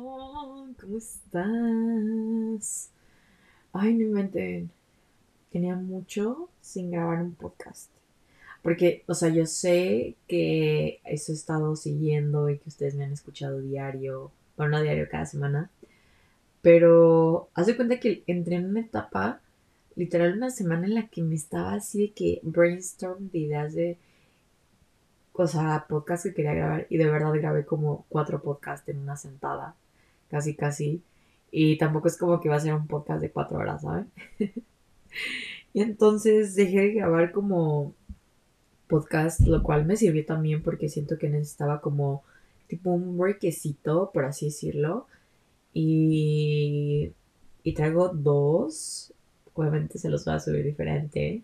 ¿Cómo estás? Ay, no inventen. Tenía mucho sin grabar un podcast. Porque, o sea, yo sé que eso he estado siguiendo y que ustedes me han escuchado diario, bueno, no diario, cada semana. Pero hace cuenta que entré en una etapa, literal, una semana en la que me estaba así de que brainstorm de ideas de o sea, podcast que quería grabar y de verdad grabé como cuatro podcasts en una sentada, casi casi. Y tampoco es como que iba a ser un podcast de cuatro horas, ¿saben? y entonces dejé de grabar como podcast, lo cual me sirvió también porque siento que necesitaba como tipo un breakcito, por así decirlo. Y, y traigo dos, obviamente se los voy a subir diferente.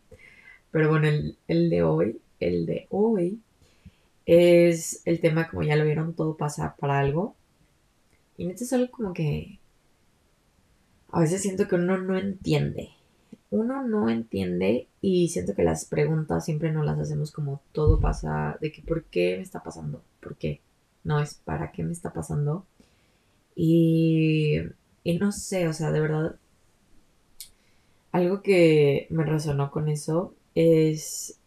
Pero bueno, el, el de hoy, el de hoy es el tema, como ya lo vieron, todo pasa para algo. Y esto es algo como que a veces siento que uno no entiende. Uno no entiende y siento que las preguntas siempre no las hacemos como todo pasa, de que ¿por qué me está pasando? ¿Por qué? No es para qué me está pasando. Y, y no sé, o sea, de verdad, algo que me resonó con eso es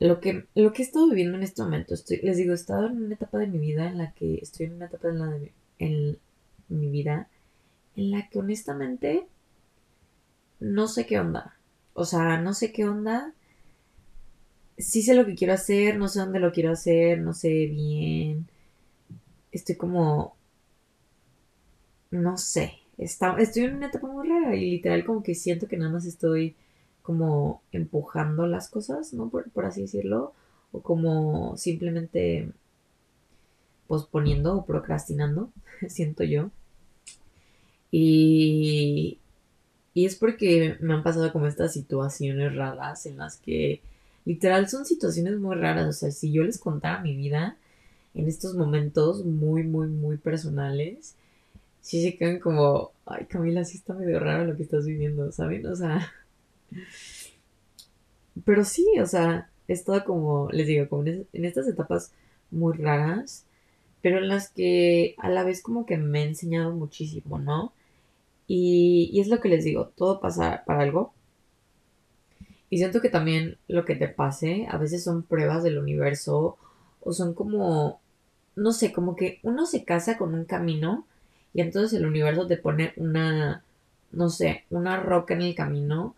lo que, lo que he estado viviendo en este momento, estoy, les digo, he estado en una etapa de mi vida en la que estoy en una etapa en, la de, en mi vida en la que honestamente no sé qué onda. O sea, no sé qué onda. Sí sé lo que quiero hacer, no sé dónde lo quiero hacer, no sé bien. Estoy como... No sé. Está, estoy en una etapa muy rara y literal como que siento que nada más estoy como empujando las cosas, ¿no? Por, así decirlo, o como simplemente posponiendo o procrastinando, siento yo. Y, y es porque me han pasado como estas situaciones raras en las que literal son situaciones muy raras. O sea, si yo les contara mi vida en estos momentos muy, muy, muy personales, sí se quedan como, ay Camila, sí está medio raro lo que estás viviendo, ¿saben? O sea, pero sí, o sea, he estado como, les digo, como en, estas etapas muy raras, pero en las que a la vez como que me ha enseñado muchísimo, ¿no? Y, y es lo que les digo, todo pasa para algo. Y siento que también lo que te pase a veces son pruebas del universo o son como, no sé, como que uno se casa con un camino y entonces el universo te pone una, no sé, una roca en el camino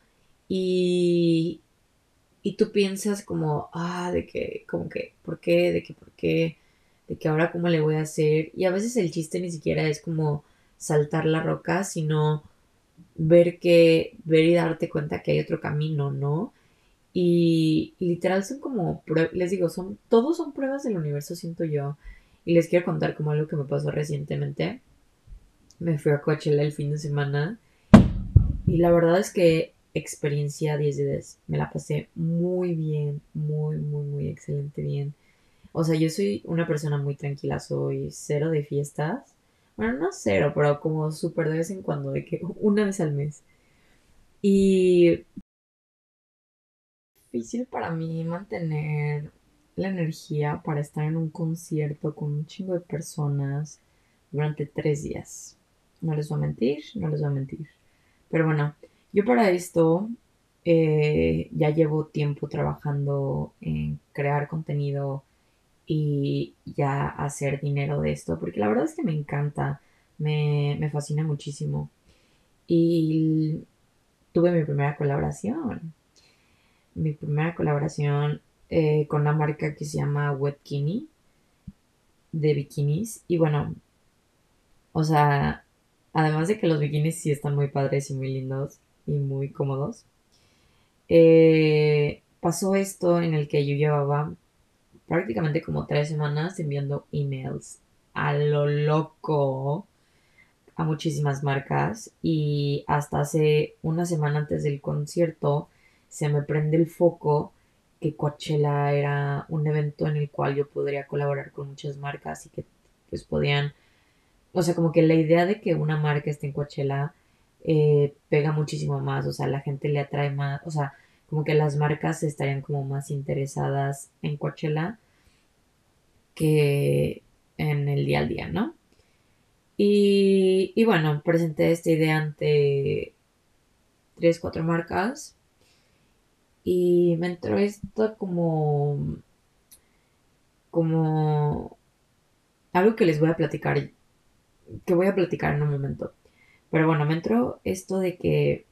y, y tú piensas como, ah, de que, como que, ¿por qué? De que, ¿por qué? De que ahora cómo le voy a hacer. Y a veces el chiste ni siquiera es como saltar la roca, sino ver que, ver y darte cuenta que hay otro camino, ¿no? Y, literal son como, les digo, son, todos son pruebas del universo, siento yo. Y les quiero contar como algo que me pasó recientemente. Me fui a Coachella el fin de semana. Y la verdad es que experiencia 10 de 10. Me la pasé muy bien, muy, muy, muy excelente bien. O sea, yo soy una persona muy tranquila, soy cero de fiestas. Bueno, no cero, pero como súper de vez en cuando, de que una vez al mes. Y difícil para mí mantener la energía para estar en un concierto con un chingo de personas durante tres días. No les voy a mentir, no les voy a mentir. Pero bueno, yo para esto eh, ya llevo tiempo trabajando en crear contenido y ya hacer dinero de esto, porque la verdad es que me encanta, me, fascina muchísimo. Y tuve mi primera colaboración, mi primera colaboración eh, con una marca que se llama Wetkini de bikinis. Y bueno, o sea, además de que los bikinis sí están muy padres y muy lindos, y muy cómodos. Eh, pasó esto en el que yo llevaba prácticamente como tres semanas enviando emails a lo loco a muchísimas marcas y hasta hace una semana antes del concierto se me prende el foco que Coachella era un evento en el cual yo podría colaborar con muchas marcas y que pues podían, o sea, como que la idea de que una marca esté en Coachella eh, pega muchísimo más, o sea, la gente le atrae más, o sea, como que las marcas estarían como más interesadas en Coachella que en el día al día, ¿no? Y, y bueno, presenté esta idea ante tres, cuatro marcas. Y me entró esto como. como. algo que les voy a platicar. que voy a platicar en un momento. Pero bueno, me entró esto de que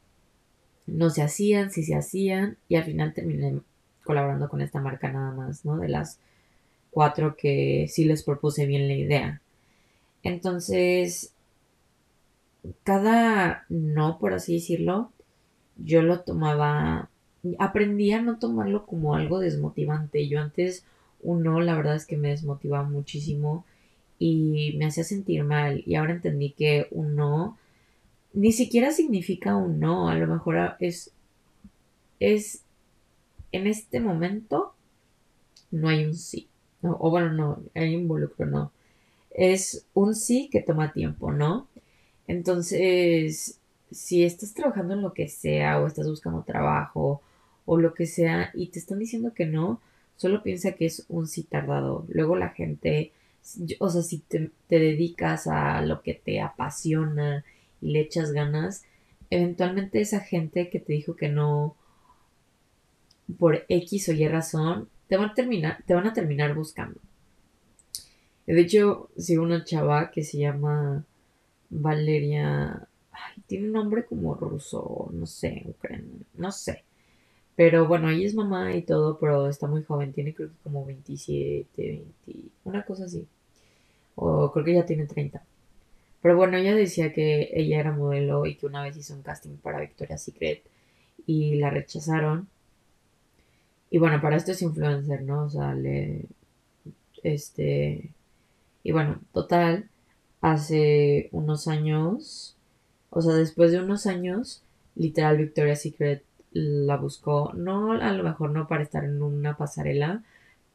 no se hacían, si se hacían, y al final terminé colaborando con esta marca nada más, ¿no? De las cuatro que sí les propuse bien la idea. Entonces, cada no, por así decirlo, yo lo tomaba, aprendí a no tomarlo como algo desmotivante. Yo antes un no, la verdad es que me desmotivaba muchísimo y me hacía sentir mal. Y ahora entendí que un no ni siquiera significa un no, a lo mejor es, es, en este momento no hay un sí. o bueno, no, hay involucro, no. Es un sí que toma tiempo, ¿no? Entonces, si estás trabajando en lo que sea o estás buscando trabajo o lo que sea y te están diciendo que no, solo piensa que es un sí tardado. Luego la gente, o sea, si te, te dedicas a lo que te apasiona le echas ganas, eventualmente esa gente que te dijo que no por X o Y razón, te van a terminar, te van a terminar buscando. De hecho, sigo una chava que se llama Valeria. tiene un nombre como ruso, no sé, ucraniano, no sé. Pero bueno, ella es mamá y todo, pero está muy joven, tiene creo que como 27, 20, una cosa así. O creo que ya tiene 30. Pero bueno, ella decía que ella era modelo y que una vez hizo un casting para Victoria's Secret y la rechazaron. Y bueno, para esto es influencer, ¿no? O sea, le. Este. Y bueno, total, hace unos años, o sea, después de unos años, literal Victoria's Secret la buscó, no a lo mejor no para estar en una pasarela,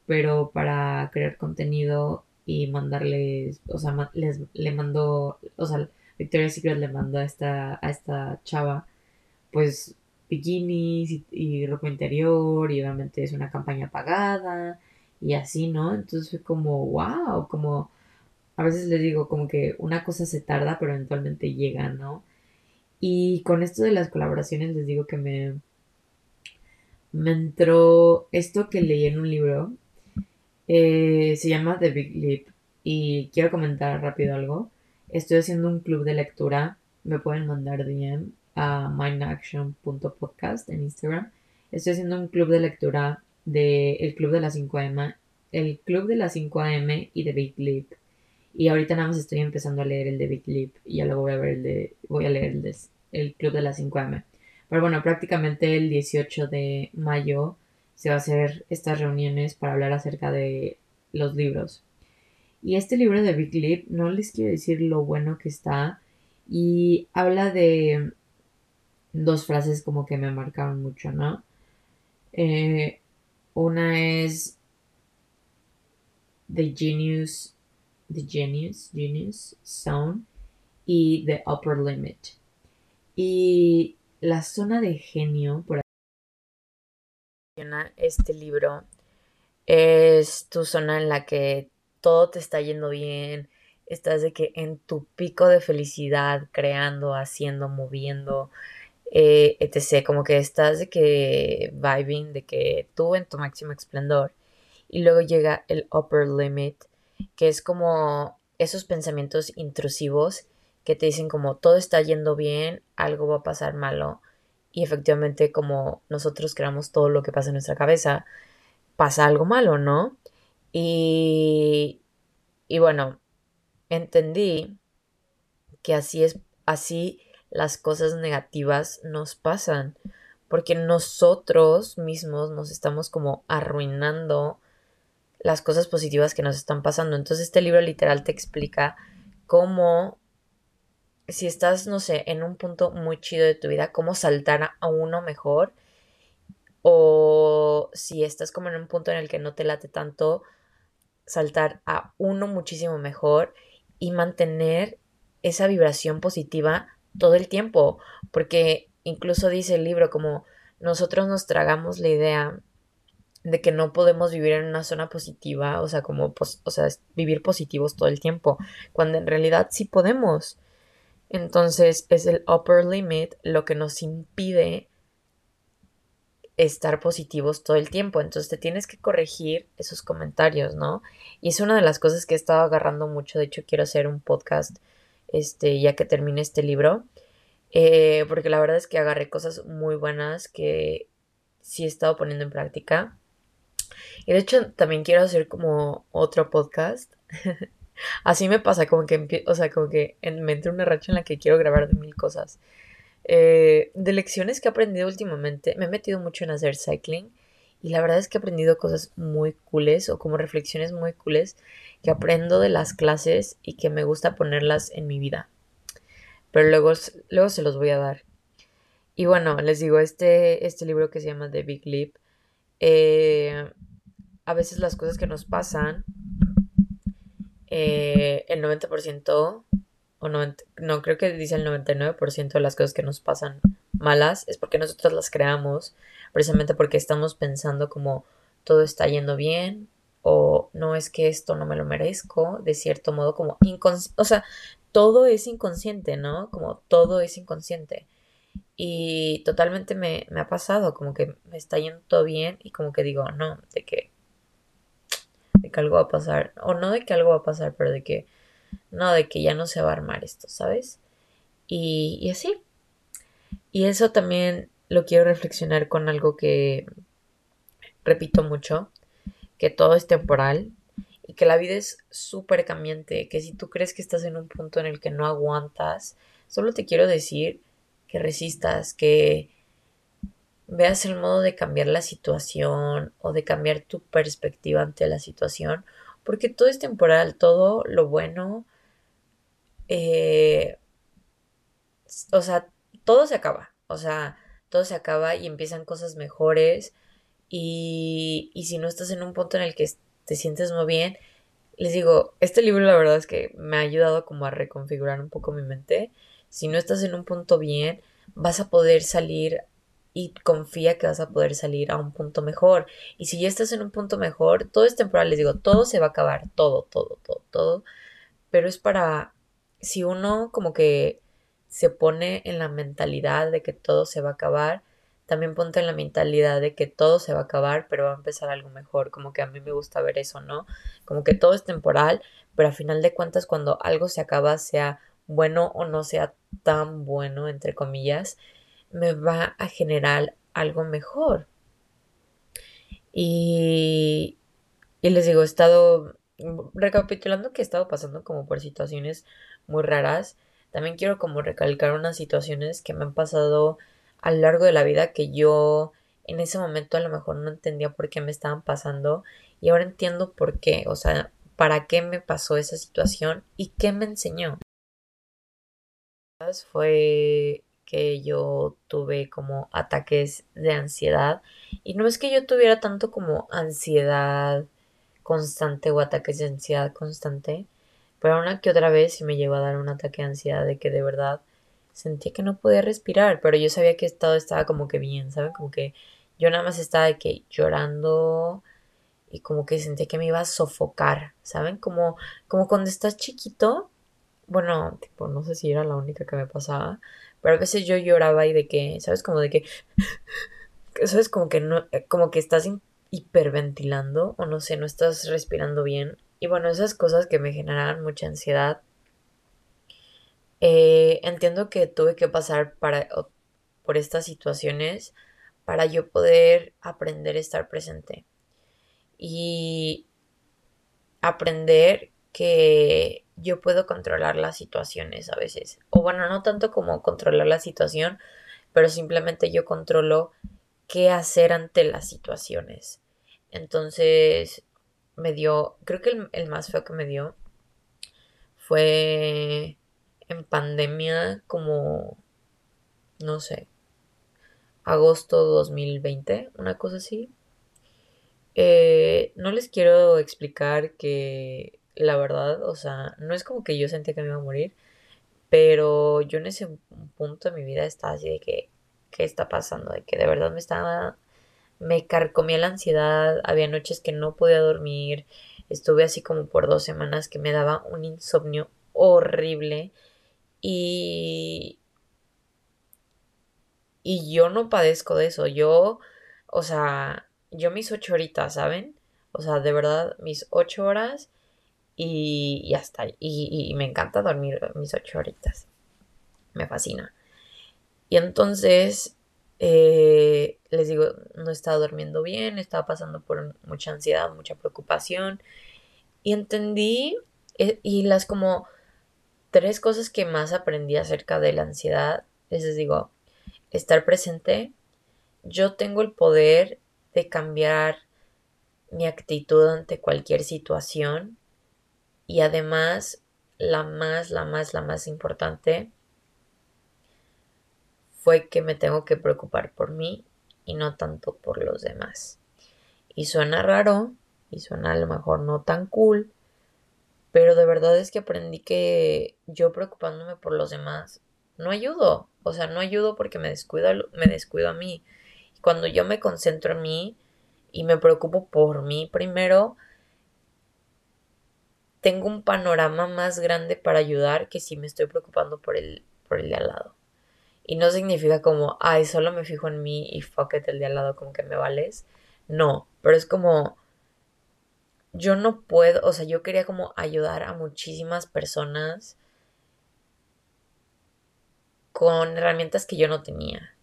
pero para crear contenido y mandarles, o sea, les, le mandó, o sea, Victoria's Secret le mandó a esta, a esta chava, pues, bikinis y, ropa interior, y obviamente es una campaña pagada, y así, ¿no? Entonces fue como, wow, como, a veces les digo, como que una cosa se tarda, pero eventualmente llega, ¿no? Y con esto de las colaboraciones les digo que me, me entró esto que leí en un libro eh, se llama The Big Leap y quiero comentar rápido algo. Estoy haciendo un club de lectura. Me pueden mandar DM a mindaction.podcast en Instagram. Estoy haciendo un club de lectura del el Club de las 5am, el Club de las 5am y The Big Leap. Y ahorita nada más estoy empezando a leer el de Big Leap y ya luego voy a ver el de, voy a leer el, de, el Club de las 5am. Pero bueno, prácticamente el 18 de mayo se va a hacer estas reuniones para hablar acerca de los libros. Y este libro de Big Leap no les quiero decir lo bueno que está y habla de dos frases como que me marcaron mucho, ¿no? Eh, una es The Genius, The Genius, Genius Zone y The Upper Limit. Y la zona de genio, por este libro es tu zona en la que todo te está yendo bien, estás de que en tu pico de felicidad, creando, haciendo, moviendo, eh, etc. Como que estás de que vibing, de que tú en tu máximo esplendor. Y luego llega el upper limit, que es como esos pensamientos intrusivos que te dicen como todo está yendo bien, algo va a pasar malo y efectivamente como nosotros creamos todo lo que pasa en nuestra cabeza, pasa algo malo, ¿no? Y, y bueno, entendí que así es, así las cosas negativas nos pasan, porque nosotros mismos nos estamos como arruinando las cosas positivas que nos están pasando. Entonces este libro literal te explica cómo si estás, no sé, en un punto muy chido de tu vida, cómo saltar a uno mejor. O si estás como en un punto en el que no te late tanto, saltar a uno muchísimo mejor y mantener esa vibración positiva todo el tiempo. Porque incluso dice el libro como nosotros nos tragamos la idea de que no podemos vivir en una zona positiva, o sea, como, o sea, vivir positivos todo el tiempo, cuando en realidad sí podemos. Entonces es el upper limit lo que nos impide estar positivos todo el tiempo. Entonces te tienes que corregir esos comentarios, ¿no? Y es una de las cosas que he estado agarrando mucho. De hecho, quiero hacer un podcast, este, ya que termine este libro. Eh, porque la verdad es que agarré cosas muy buenas que sí he estado poniendo en práctica. Y de hecho también quiero hacer como otro podcast. Así me pasa, como que, o sea, como que me entra una racha en la que quiero grabar de mil cosas. Eh, de lecciones que he aprendido últimamente, me he metido mucho en hacer cycling y la verdad es que he aprendido cosas muy cooles o como reflexiones muy cooles que aprendo de las clases y que me gusta ponerlas en mi vida. Pero luego, luego se los voy a dar. Y bueno, les digo, este, este libro que se llama The Big Leap eh, a veces las cosas que nos pasan, eh, el 90% o no creo que dice el 99% de las cosas que nos pasan malas es porque nosotros las creamos, precisamente porque estamos pensando como todo está yendo bien o no es que esto no me lo merezco, de cierto modo como inconsciente, o sea, todo es inconsciente, ¿no? Como todo es inconsciente. Y totalmente me, ha pasado, como que me está yendo todo bien y como que digo, no, de que, que algo va a pasar, o no de que algo va a pasar, pero de que, no, de que ya no se va a armar esto, ¿sabes? Y, y así. Y eso también lo quiero reflexionar con algo que repito mucho, que todo es temporal y que la vida es súper cambiante, que si tú crees que estás en un punto en el que no aguantas, solo te quiero decir que resistas, que veas el modo de cambiar la situación o de cambiar tu perspectiva ante la situación, porque todo es temporal, todo lo bueno, eh, o sea, todo se acaba, o sea, todo se acaba y empiezan cosas mejores y, y si no estás en un punto en el que te sientes muy bien, les digo, este libro la verdad es que me ha ayudado como a reconfigurar un poco mi mente. Si no estás en un punto bien, vas a poder salir y confía que vas a poder salir a un punto mejor. Y si ya estás en un punto mejor, todo es temporal, les digo, todo se va a acabar, todo, todo, todo, todo. Pero es para, si uno como que se pone en la mentalidad de que todo se va a acabar, también ponte en la mentalidad de que todo se va a acabar, pero va a empezar algo mejor. Como que a mí me gusta ver eso, ¿no? Como que todo es temporal, pero a final de cuentas cuando algo se acaba, sea bueno o no sea tan bueno, entre comillas, me va a generar algo mejor. Y, y les digo, he estado recapitulando que he estado pasando como por situaciones muy raras. También quiero como recalcar unas situaciones que me han pasado a lo largo de la vida que yo en ese momento a lo mejor no entendía por qué me estaban pasando y ahora entiendo por qué, o sea, para qué me pasó esa situación y qué me enseñó fue que yo tuve como ataques de ansiedad y no es que yo tuviera tanto como ansiedad constante o ataques de ansiedad constante, pero una que otra vez sí me llegó a dar un ataque de ansiedad de que de verdad sentía que no podía respirar, pero yo sabía que todo estaba como que bien, ¿saben? Como que yo nada más estaba de que llorando y como que sentía que me iba a sofocar, ¿saben? Como, como cuando estás chiquito bueno, tipo, no sé si era la única que me pasaba, pero a veces yo lloraba y de que, ¿sabes? Como de que, ¿sabes? Como que no, como que estás hiperventilando o no sé, no estás respirando bien. Y bueno, esas cosas que me generaban mucha ansiedad. Eh, entiendo que tuve que pasar para, por estas situaciones para yo poder aprender a estar presente. Y aprender que yo puedo controlar las situaciones a veces. O bueno, no tanto como controlar la situación, pero simplemente yo controlo qué hacer ante las situaciones. Entonces, me dio, creo que el, más feo que me dio fue en pandemia como, no sé, agosto 2020, una cosa así. Eh, no les quiero explicar que la verdad, o sea, no es como que yo sentía que me iba a morir, pero yo en ese punto de mi vida estaba así de que, ¿qué está pasando? De que de verdad me estaba me carcomía la ansiedad, había noches que no podía dormir, estuve así como por dos semanas que me daba un insomnio horrible y y yo no padezco de eso, yo, o sea, yo mis ocho horitas, ¿saben? O sea, de verdad, mis ocho horas y, y hasta, y, y me encanta dormir mis ocho horitas, me fascina. Y entonces, eh, les digo, no estaba durmiendo bien, estaba pasando por mucha ansiedad, mucha preocupación. Y entendí, eh, y las como tres cosas que más aprendí acerca de la ansiedad, les digo, estar presente, yo tengo el poder de cambiar mi actitud ante cualquier situación y además la más, la más, la más importante fue que me tengo que preocupar por mí y no tanto por los demás. Y suena raro y suena a lo mejor no tan cool, pero de verdad es que aprendí que yo preocupándome por los demás no ayudo. O sea, no ayudo porque me descuido, me descuido a mí. Cuando yo me concentro en mí y me preocupo por mí primero, tengo un panorama más grande para ayudar que si me estoy preocupando por el, por el de al lado. Y no significa como, ay, solo me fijo en mí y fuck it, el de al lado como que me vales. No, pero es como, yo no puedo, o sea, yo quería como ayudar a muchísimas personas con herramientas que yo no tenía.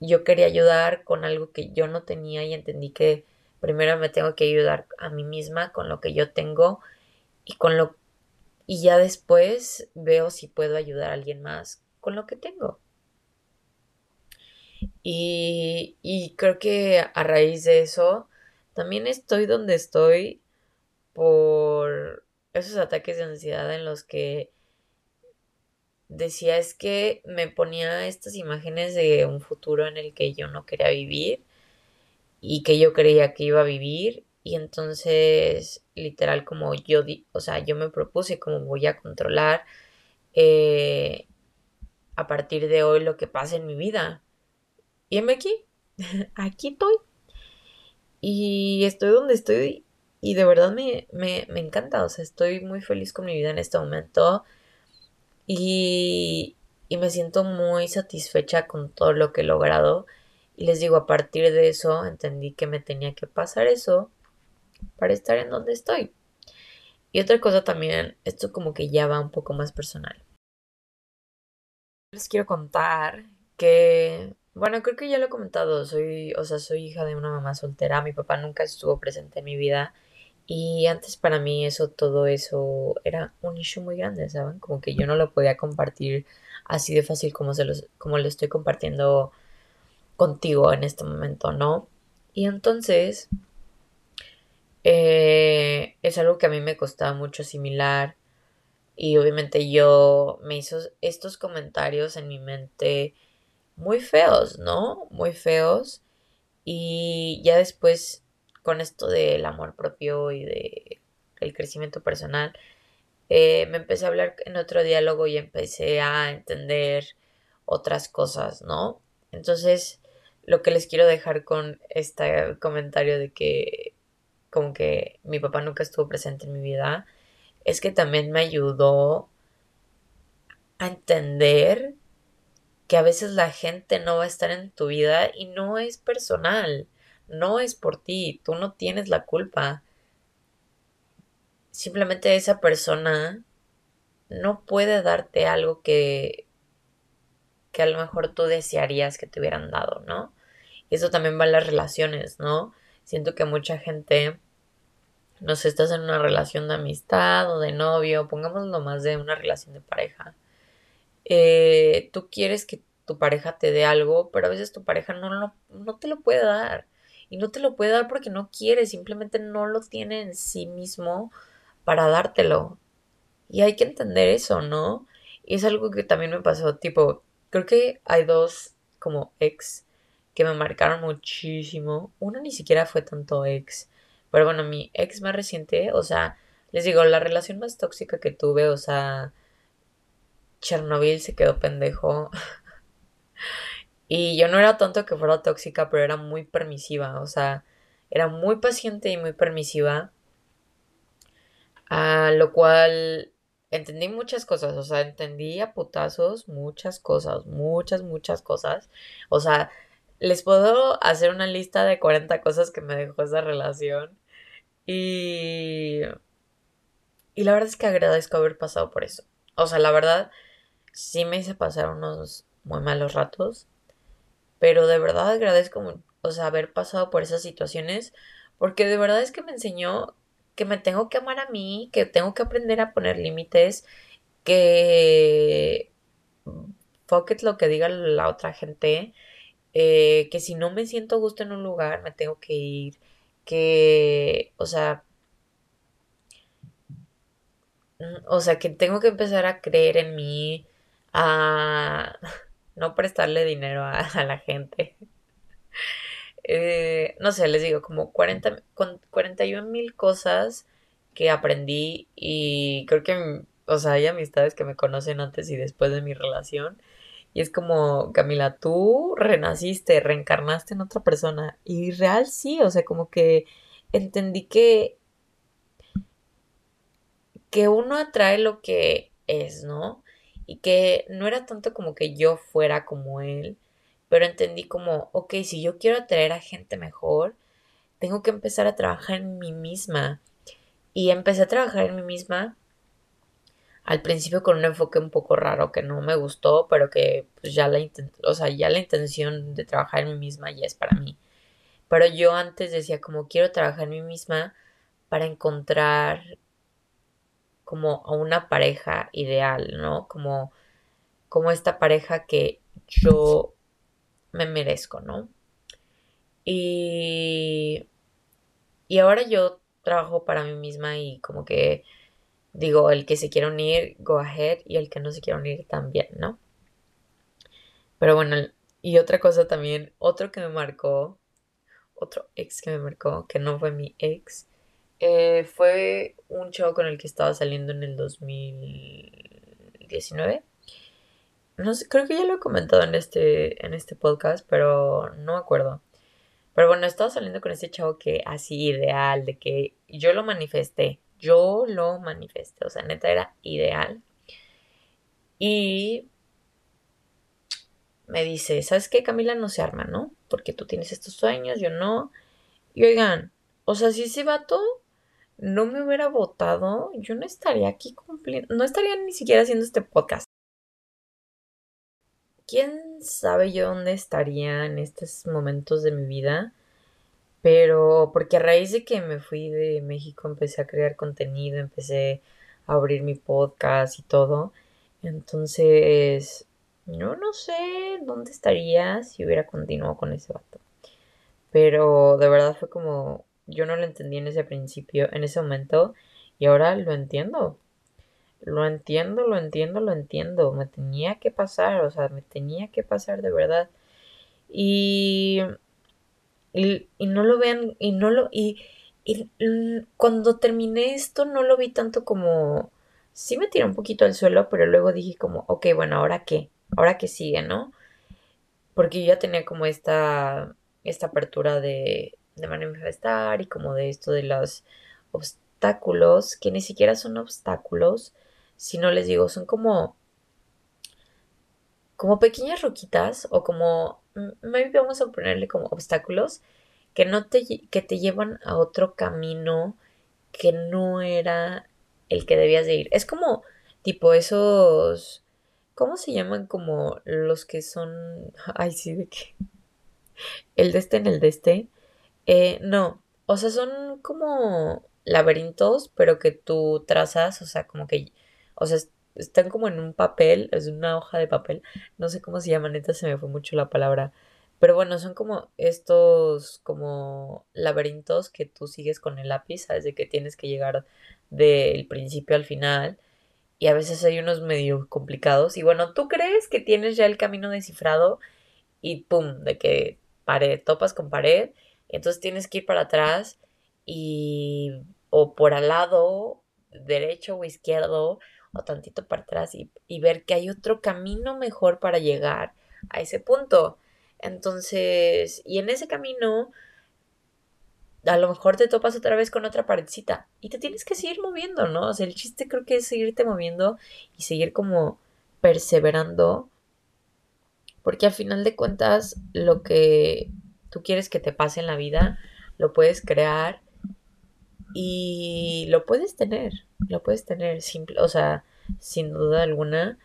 Yo quería ayudar con algo que yo no tenía y entendí que primero me tengo que ayudar a mí misma con lo que yo tengo y con lo y ya después veo si puedo ayudar a alguien más con lo que tengo. Y, y creo que a raíz de eso, también estoy donde estoy por esos ataques de ansiedad en los que decía es que me ponía estas imágenes de un futuro en el que yo no quería vivir y que yo creía que iba a vivir y entonces literal como yo di, o sea yo me propuse como voy a controlar eh, a partir de hoy lo que pasa en mi vida. Y me aquí, aquí estoy. Y estoy donde estoy y de verdad me, me, me encanta, o sea, estoy muy feliz con mi vida en este momento y, y me siento muy satisfecha con todo lo que he logrado. Y les digo, a partir de eso entendí que me tenía que pasar eso para estar en donde estoy. Y otra cosa también, esto como que ya va un poco más personal les quiero contar que, bueno, creo que ya lo he comentado, soy, o sea, soy hija de una mamá soltera, mi papá nunca estuvo presente en mi vida y antes para mí eso, todo eso era un issue muy grande, ¿saben? Como que yo no lo podía compartir así de fácil como, se los, como lo estoy compartiendo contigo en este momento, ¿no? Y entonces eh, es algo que a mí me costaba mucho asimilar y obviamente yo me hizo estos comentarios en mi mente muy feos, ¿no? Muy feos. Y ya después, con esto del amor propio y de el crecimiento personal, eh, me empecé a hablar en otro diálogo y empecé a entender otras cosas, ¿no? Entonces, lo que les quiero dejar con este comentario de que como que mi papá nunca estuvo presente en mi vida es que también me ayudó a entender que a veces la gente no va a estar en tu vida y no es personal, no es por ti, tú no tienes la culpa. Simplemente esa persona no puede darte algo que que a lo mejor tú desearías que te hubieran dado, ¿no? Eso también va en las relaciones, ¿no? Siento que mucha gente no sé, estás en una relación de amistad o de novio, pongámoslo más de una relación de pareja, eh, tú quieres que tu pareja te dé algo, pero a veces tu pareja no, no te lo puede dar. Y no te lo puede dar porque no quiere, simplemente no lo tiene en sí mismo para dártelo. Y hay que entender eso, ¿no? Y es algo que también me pasó, tipo, creo que hay dos como ex que me marcaron muchísimo. Uno ni siquiera fue tanto ex, pero bueno, mi ex más reciente, o sea, les digo, la relación más tóxica que tuve, o sea, Chernobyl se quedó pendejo. Y yo no era tanto que fuera tóxica, pero era muy permisiva, o sea, era muy paciente y muy permisiva. A lo cual entendí muchas cosas, o sea, entendí a putazos muchas cosas, muchas, muchas cosas. O sea, les puedo hacer una lista de 40 cosas que me dejó esa relación. Y... Y la verdad es que agradezco haber pasado por eso. O sea, la verdad, sí me hice pasar unos muy malos ratos. Pero de verdad agradezco, o sea, haber pasado por esas situaciones. Porque de verdad es que me enseñó que me tengo que amar a mí, que tengo que aprender a poner límites, que fuck lo que diga la otra gente, eh, que si no me siento gusto en un lugar, me tengo que ir, que, o sea, mm, o sea, que tengo que empezar a creer en mí, a no prestarle dinero a, la gente. Eh, no sé, les digo, como 40, con 41 mil cosas que aprendí y creo que, o sea, hay amistades que me conocen antes y después de mi relación. Y es como, Camila, tú renaciste, reencarnaste en otra persona. Y real sí, o sea, como que entendí que, que uno atrae lo que es, ¿no? Y que no era tanto como que yo fuera como él, pero entendí como, ok, si yo quiero atraer a gente mejor, tengo que empezar a trabajar en mí misma. Y empecé a trabajar en mí misma al principio con un enfoque un poco raro que no me gustó, pero que pues ya la, o sea, ya la intención de trabajar en mí misma ya es para mí. Pero yo antes decía como quiero trabajar en mí misma para encontrar como a una pareja ideal, ¿no? Como, como esta pareja que yo me merezco, ¿no? Y, y ahora yo trabajo para mí misma y como que digo, el que se quiera unir, go ahead, y el que no se quiera unir también, ¿no? Pero bueno, y otra cosa también, otro que me marcó, otro ex que me marcó, que no fue mi ex, eh, fue un show con el que estaba saliendo en el 2019. No sé, creo que ya lo he comentado en este, en este podcast, pero no me acuerdo. Pero bueno, estaba saliendo con ese chavo que así ideal, de que yo lo manifesté. Yo lo manifesté, o sea, neta era ideal. Y me dice, ¿sabes qué, Camila? No se arma, ¿no? Porque tú tienes estos sueños, yo no. Y oigan, o sea, si ese vato no me hubiera votado, yo no estaría aquí cumpliendo, no estaría ni siquiera haciendo este podcast. ¿Quién sabe yo dónde estaría en estos momentos de mi vida? Pero porque a raíz de que me fui de México empecé a crear contenido, empecé a abrir mi podcast y todo. Entonces, yo no sé dónde estaría si hubiera continuado con ese vato. Pero de verdad fue como, yo no lo entendí en ese principio, en ese momento, y ahora lo entiendo. Lo entiendo, lo entiendo, lo entiendo. Me tenía que pasar, o sea, me tenía que pasar de verdad. Y y, no lo vean, y no lo, y, cuando terminé esto no lo vi tanto como, sí me tiré un poquito al suelo, pero luego dije como, ok, bueno, ¿ahora qué? ¿Ahora qué sigue, no? Porque yo ya tenía como esta, esta apertura de, de manifestar y como de esto de los obstáculos, que ni siquiera son obstáculos, si no les digo, son como como pequeñas roquitas o como, maybe vamos a ponerle como obstáculos que no te, que te llevan a otro camino que no era el que debías de ir. Es como tipo esos, ¿cómo se llaman? Como los que son, ay sí, de qué, el de este en el de este. Eh, no, o sea, son como laberintos, pero que tú trazas, o sea, como que, o sea, están como en un papel, es una hoja de papel, no sé cómo se llama, neta se me fue mucho la palabra, pero bueno, son como estos como laberintos que tú sigues con el lápiz, sabes de que tienes que llegar del principio al final y a veces hay unos medio complicados y bueno, tú crees que tienes ya el camino descifrado y pum, de que pared, topas con pared, entonces tienes que ir para atrás y o por al lado derecho o izquierdo o tantito para atrás y, ver que hay otro camino mejor para llegar a ese punto. Entonces, y en ese camino, a lo mejor te topas otra vez con otra paredcita y te tienes que seguir moviendo, ¿no? O sea, el chiste creo que es seguirte moviendo y seguir como perseverando, porque al final de cuentas lo que tú quieres que te pase en la vida, lo puedes crear y lo puedes tener, lo puedes tener simple, o sea, sin duda alguna.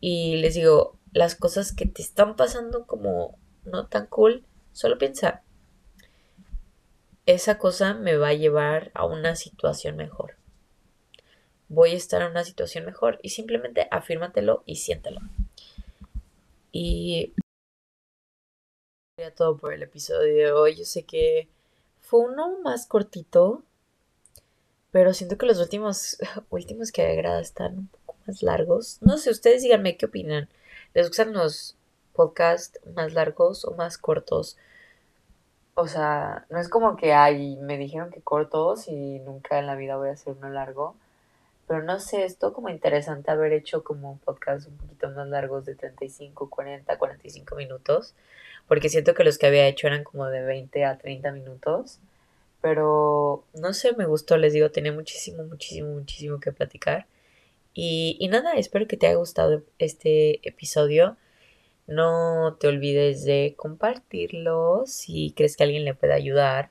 Y les digo, las cosas que te están pasando como no tan cool, solo piensa, esa cosa me va a llevar a una situación mejor. Voy a estar en una situación mejor y simplemente afírmatelo y siéntelo. Y todo por el episodio de hoy. Yo sé que fue uno más cortito, pero siento que los últimos últimos que agrada están un poco más largos. No sé, ustedes díganme qué opinan. ¿Les gustan los podcasts más largos o más cortos? O sea, no es como que, ay, me dijeron que cortos y nunca en la vida voy a hacer uno largo. Pero no sé, esto como interesante haber hecho como un podcast un poquito más largos de 35, 40, 45 minutos. Porque siento que los que había hecho eran como de 20 a 30 minutos. Pero no sé, me gustó, les digo, tenía muchísimo, muchísimo, muchísimo que platicar. Y, y nada, espero que te haya gustado este episodio. No te olvides de compartirlo si crees que alguien le puede ayudar.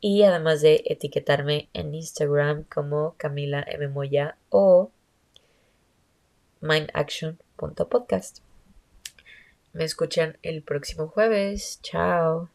Y además de etiquetarme en Instagram como Camila M. Moya o mindaction.podcast. Me escuchan el próximo jueves. Chao.